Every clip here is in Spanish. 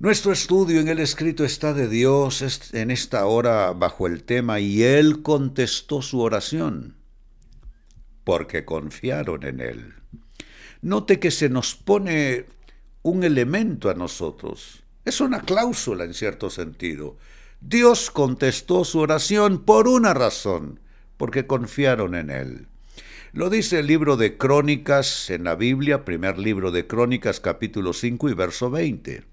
Nuestro estudio en el escrito está de Dios en esta hora bajo el tema y Él contestó su oración, porque confiaron en Él. Note que se nos pone un elemento a nosotros. Es una cláusula en cierto sentido. Dios contestó su oración por una razón, porque confiaron en Él. Lo dice el libro de Crónicas en la Biblia, primer libro de Crónicas capítulo 5 y verso 20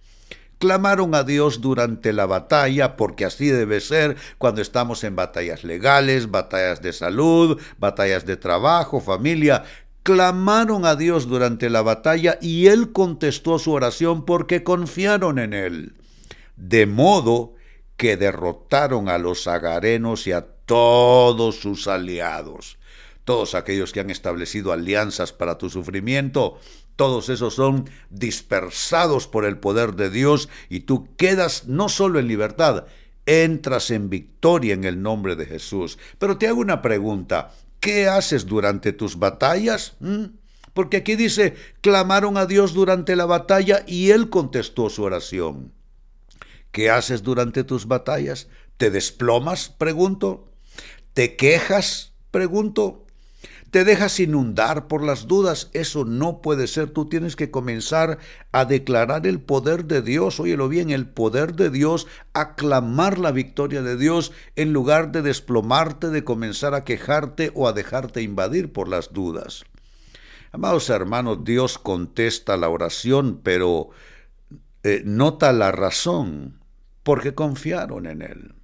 clamaron a Dios durante la batalla, porque así debe ser cuando estamos en batallas legales, batallas de salud, batallas de trabajo, familia. Clamaron a Dios durante la batalla y Él contestó su oración porque confiaron en Él. De modo que derrotaron a los agarenos y a todos sus aliados. Todos aquellos que han establecido alianzas para tu sufrimiento, todos esos son dispersados por el poder de Dios y tú quedas no solo en libertad, entras en victoria en el nombre de Jesús. Pero te hago una pregunta, ¿qué haces durante tus batallas? ¿Mm? Porque aquí dice, clamaron a Dios durante la batalla y Él contestó su oración. ¿Qué haces durante tus batallas? ¿Te desplomas? Pregunto. ¿Te quejas? Pregunto te dejas inundar por las dudas. Eso no puede ser. Tú tienes que comenzar a declarar el poder de Dios. Óyelo bien, el poder de Dios, aclamar la victoria de Dios en lugar de desplomarte, de comenzar a quejarte o a dejarte invadir por las dudas. Amados hermanos, Dios contesta la oración, pero eh, nota la razón, porque confiaron en Él.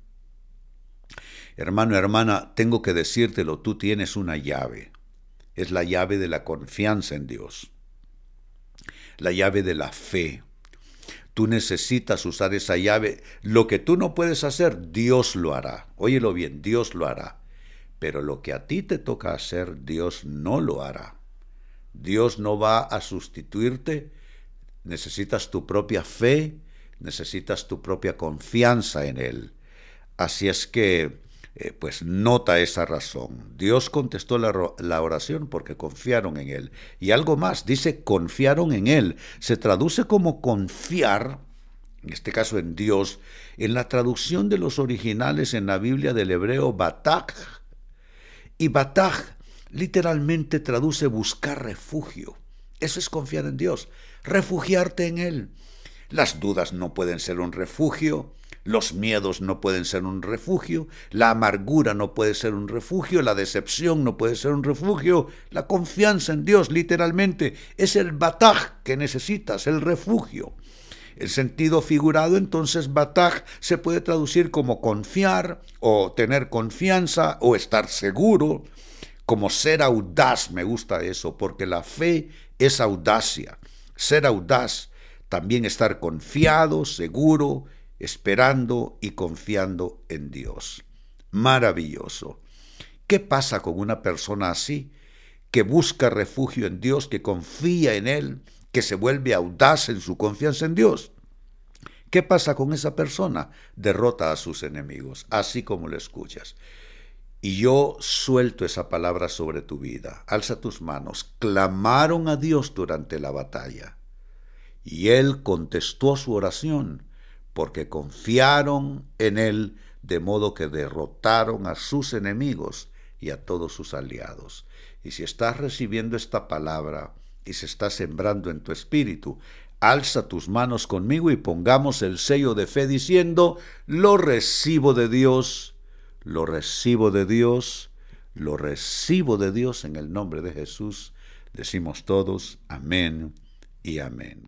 Hermano, hermana, tengo que decírtelo, tú tienes una llave es la llave de la confianza en Dios, la llave de la fe. Tú necesitas usar esa llave. Lo que tú no puedes hacer, Dios lo hará. Óyelo bien, Dios lo hará. Pero lo que a ti te toca hacer, Dios no lo hará. Dios no va a sustituirte. Necesitas tu propia fe, necesitas tu propia confianza en Él. Así es que eh, pues nota esa razón. Dios contestó la, la, oración porque confiaron en Él. Y algo más, dice confiaron en Él. Se traduce como confiar, en este caso en Dios, en la traducción de los originales en la Biblia del hebreo bataj. Y bataj literalmente traduce buscar refugio. Eso es confiar en Dios, refugiarte en Él. Las dudas no pueden ser un refugio, los miedos no pueden ser un refugio, la amargura no puede ser un refugio, la decepción no puede ser un refugio, la confianza en Dios literalmente es el bataj que necesitas, el refugio. El sentido figurado entonces bataj se puede traducir como confiar o tener confianza o estar seguro, como ser audaz, me gusta eso, porque la fe es audacia, ser audaz, también estar confiado, seguro, esperando y confiando en Dios. Maravilloso. ¿Qué pasa con una persona así, que busca refugio en Dios, que confía en Él, que se vuelve audaz en su confianza en Dios? ¿Qué pasa con esa persona? Derrota a sus enemigos, así como lo escuchas. Y yo suelto esa palabra sobre tu vida. Alza tus manos. Clamaron a Dios durante la batalla. Y Él contestó su oración porque confiaron en Él, de modo que derrotaron a sus enemigos y a todos sus aliados. Y si estás recibiendo esta palabra y se está sembrando en tu espíritu, alza tus manos conmigo y pongamos el sello de fe diciendo, lo recibo de Dios, lo recibo de Dios, lo recibo de Dios en el nombre de Jesús. Decimos todos, amén y amén.